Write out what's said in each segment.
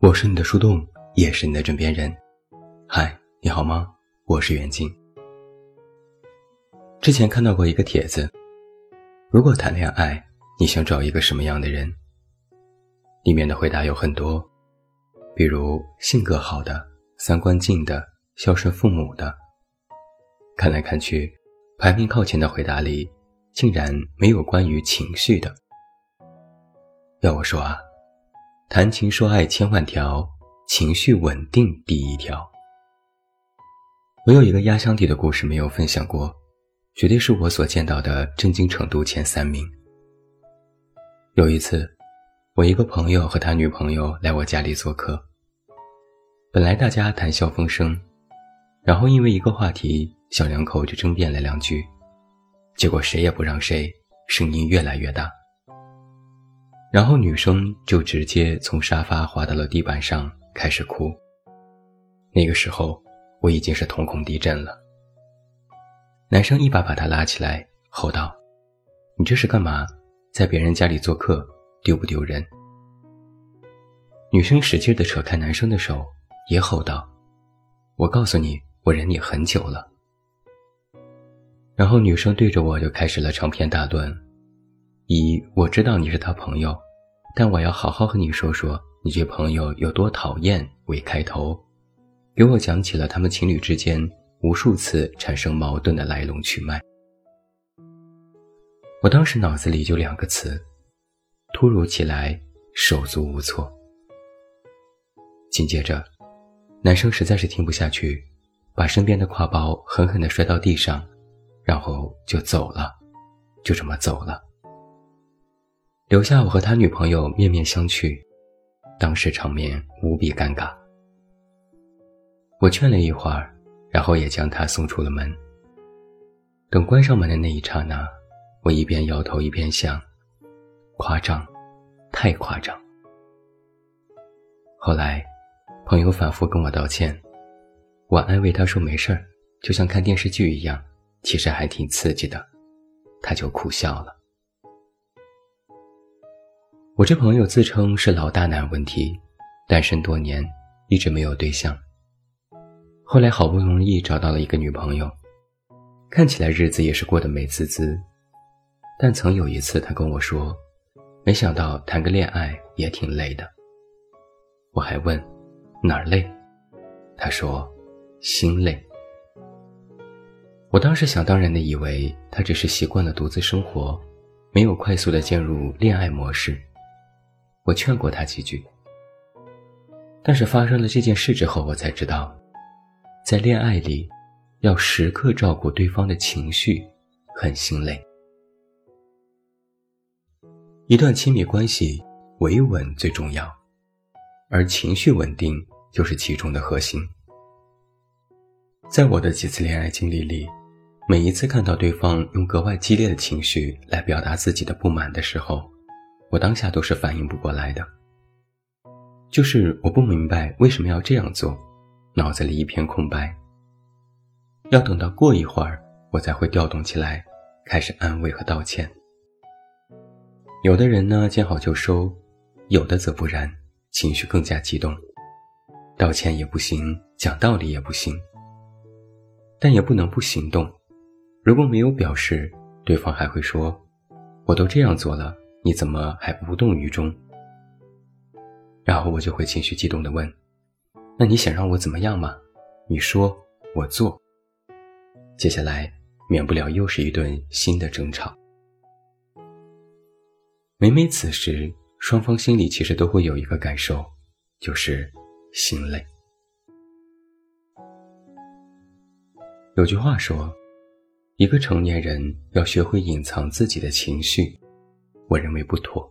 我是你的树洞，也是你的枕边人。嗨，你好吗？我是袁静。之前看到过一个帖子，如果谈恋爱，你想找一个什么样的人？里面的回答有很多，比如性格好的、三观近的、孝顺父母的。看来看去，排名靠前的回答里，竟然没有关于情绪的。要我说啊。谈情说爱千万条，情绪稳定第一条。我有一个压箱底的故事没有分享过，绝对是我所见到的震惊程度前三名。有一次，我一个朋友和他女朋友来我家里做客，本来大家谈笑风生，然后因为一个话题，小两口就争辩了两句，结果谁也不让谁，声音越来越大。然后女生就直接从沙发滑到了地板上，开始哭。那个时候我已经是瞳孔地震了。男生一把把她拉起来，吼道：“你这是干嘛？在别人家里做客，丢不丢人？”女生使劲地扯开男生的手，也吼道：“我告诉你，我忍你很久了。”然后女生对着我就开始了长篇大论。以我知道你是他朋友，但我要好好和你说说你这朋友有多讨厌为开头，给我讲起了他们情侣之间无数次产生矛盾的来龙去脉。我当时脑子里就两个词：突如其来，手足无措。紧接着，男生实在是听不下去，把身边的挎包狠狠地摔到地上，然后就走了，就这么走了。留下我和他女朋友面面相觑，当时场面无比尴尬。我劝了一会儿，然后也将他送出了门。等关上门的那一刹那，我一边摇头一边想：夸张，太夸张。后来，朋友反复跟我道歉，我安慰他说没事儿，就像看电视剧一样，其实还挺刺激的，他就苦笑了。我这朋友自称是老大难问题，单身多年，一直没有对象。后来好不容易找到了一个女朋友，看起来日子也是过得美滋滋。但曾有一次，他跟我说，没想到谈个恋爱也挺累的。我还问哪儿累，他说心累。我当时想当然的以为他只是习惯了独自生活，没有快速的进入恋爱模式。我劝过他几句，但是发生了这件事之后，我才知道，在恋爱里，要时刻照顾对方的情绪，很心累。一段亲密关系，维稳最重要，而情绪稳定就是其中的核心。在我的几次恋爱经历里，每一次看到对方用格外激烈的情绪来表达自己的不满的时候，我当下都是反应不过来的，就是我不明白为什么要这样做，脑子里一片空白。要等到过一会儿，我才会调动起来，开始安慰和道歉。有的人呢见好就收，有的则不然，情绪更加激动，道歉也不行，讲道理也不行，但也不能不行动。如果没有表示，对方还会说：“我都这样做了。”你怎么还无动于衷？然后我就会情绪激动地问：“那你想让我怎么样吗？你说，我做。”接下来免不了又是一顿新的争吵。每每此时，双方心里其实都会有一个感受，就是心累。有句话说：“一个成年人要学会隐藏自己的情绪。”我认为不妥。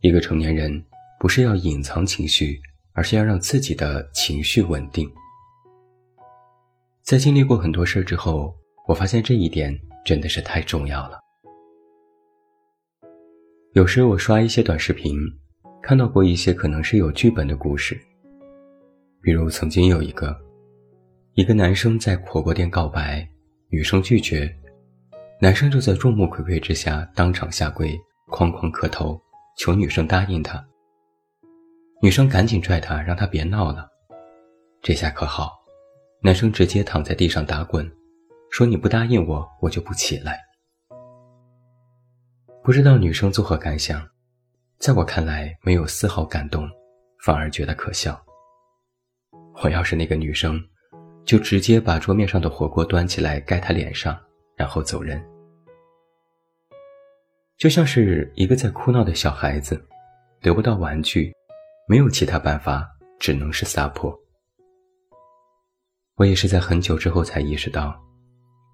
一个成年人不是要隐藏情绪，而是要让自己的情绪稳定。在经历过很多事之后，我发现这一点真的是太重要了。有时我刷一些短视频，看到过一些可能是有剧本的故事，比如曾经有一个，一个男生在火锅店告白，女生拒绝。男生就在众目睽睽之下当场下跪，哐哐磕头，求女生答应他。女生赶紧拽他，让他别闹了。这下可好，男生直接躺在地上打滚，说：“你不答应我，我就不起来。”不知道女生作何感想，在我看来没有丝毫感动，反而觉得可笑。我要是那个女生，就直接把桌面上的火锅端起来盖他脸上，然后走人。就像是一个在哭闹的小孩子，得不到玩具，没有其他办法，只能是撒泼。我也是在很久之后才意识到，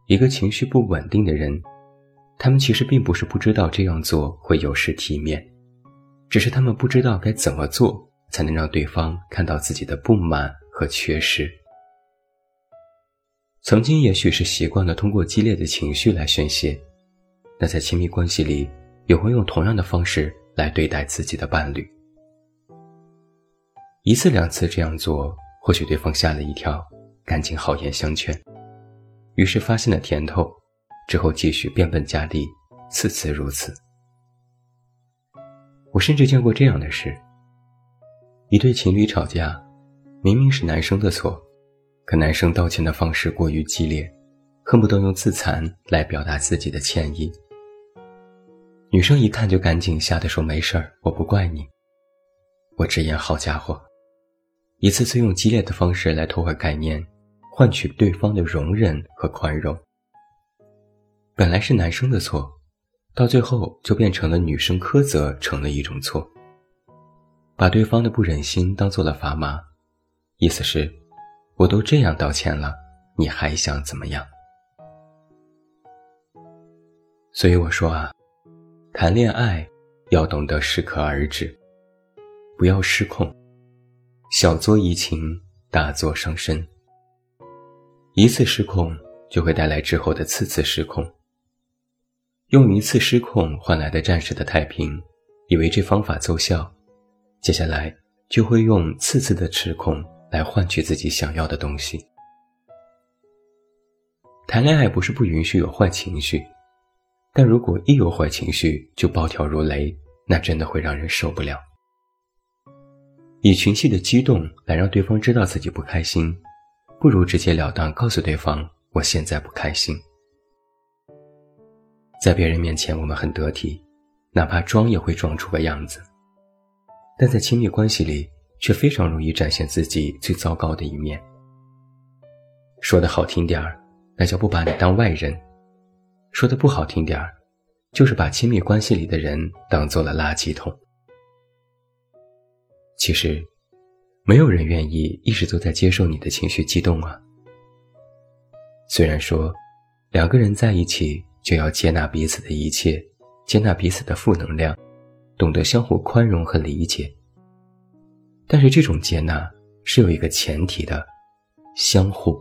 一个情绪不稳定的人，他们其实并不是不知道这样做会有失体面，只是他们不知道该怎么做才能让对方看到自己的不满和缺失。曾经也许是习惯了通过激烈的情绪来宣泄。那在亲密关系里，也会用同样的方式来对待自己的伴侣。一次两次这样做，或许对方吓了一跳，赶紧好言相劝，于是发现了甜头，之后继续变本加厉，次次如此。我甚至见过这样的事：一对情侣吵架，明明是男生的错，可男生道歉的方式过于激烈，恨不得用自残来表达自己的歉意。女生一看就赶紧吓得说：“没事儿，我不怪你。”我直言：“好家伙，一次次用激烈的方式来破坏概念，换取对方的容忍和宽容。本来是男生的错，到最后就变成了女生苛责成了一种错。把对方的不忍心当做了砝码，意思是，我都这样道歉了，你还想怎么样？所以我说啊。”谈恋爱要懂得适可而止，不要失控，小作怡情，大作伤身。一次失控就会带来之后的次次失控。用一次失控换来的暂时的太平，以为这方法奏效，接下来就会用次次的失控来换取自己想要的东西。谈恋爱不是不允许有坏情绪。但如果一有坏情绪就暴跳如雷，那真的会让人受不了。以情绪的激动来让对方知道自己不开心，不如直截了当告诉对方我现在不开心。在别人面前我们很得体，哪怕装也会装出个样子，但在亲密关系里却非常容易展现自己最糟糕的一面。说的好听点儿，那叫不把你当外人。说的不好听点儿，就是把亲密关系里的人当做了垃圾桶。其实，没有人愿意一直都在接受你的情绪激动啊。虽然说，两个人在一起就要接纳彼此的一切，接纳彼此的负能量，懂得相互宽容和理解。但是这种接纳是有一个前提的，相互。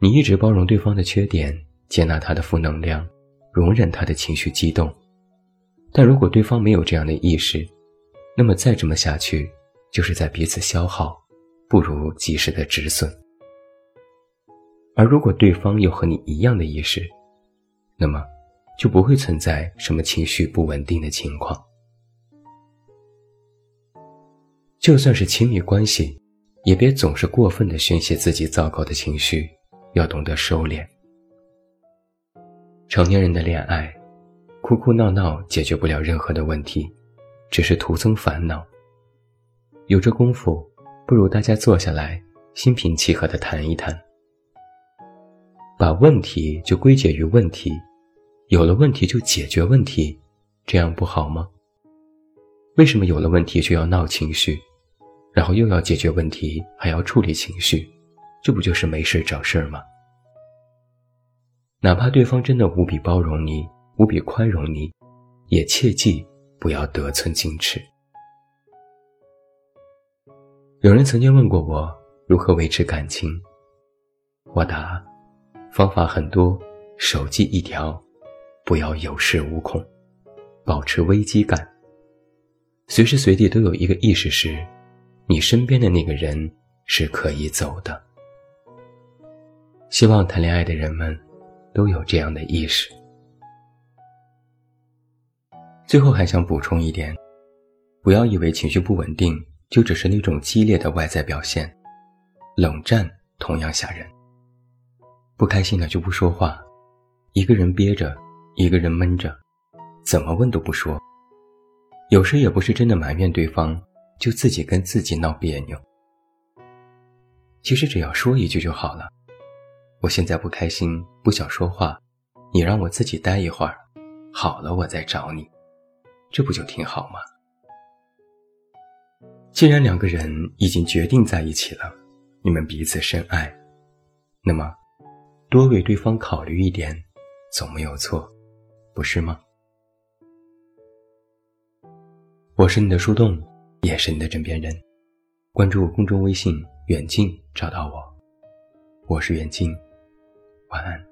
你一直包容对方的缺点。接纳他的负能量，容忍他的情绪激动，但如果对方没有这样的意识，那么再这么下去，就是在彼此消耗，不如及时的止损。而如果对方有和你一样的意识，那么就不会存在什么情绪不稳定的情况。就算是亲密关系，也别总是过分的宣泄自己糟糕的情绪，要懂得收敛。成年人的恋爱，哭哭闹闹解决不了任何的问题，只是徒增烦恼。有这功夫，不如大家坐下来，心平气和的谈一谈，把问题就归结于问题，有了问题就解决问题，这样不好吗？为什么有了问题就要闹情绪，然后又要解决问题，还要处理情绪，这不就是没事找事儿吗？哪怕对方真的无比包容你，无比宽容你，也切记不要得寸进尺。有人曾经问过我如何维持感情，我答：方法很多，手记一条，不要有恃无恐，保持危机感，随时随地都有一个意识时，你身边的那个人是可以走的。希望谈恋爱的人们。都有这样的意识。最后还想补充一点，不要以为情绪不稳定就只是那种激烈的外在表现，冷战同样吓人。不开心了就不说话，一个人憋着，一个人闷着，怎么问都不说。有时也不是真的埋怨对方，就自己跟自己闹别扭。其实只要说一句就好了。我现在不开心，不想说话，你让我自己待一会儿，好了我再找你，这不就挺好吗？既然两个人已经决定在一起了，你们彼此深爱，那么多为对方考虑一点，总没有错，不是吗？我是你的树洞，也是你的枕边人。关注公众微信“远近”，找到我。我是远近，晚安。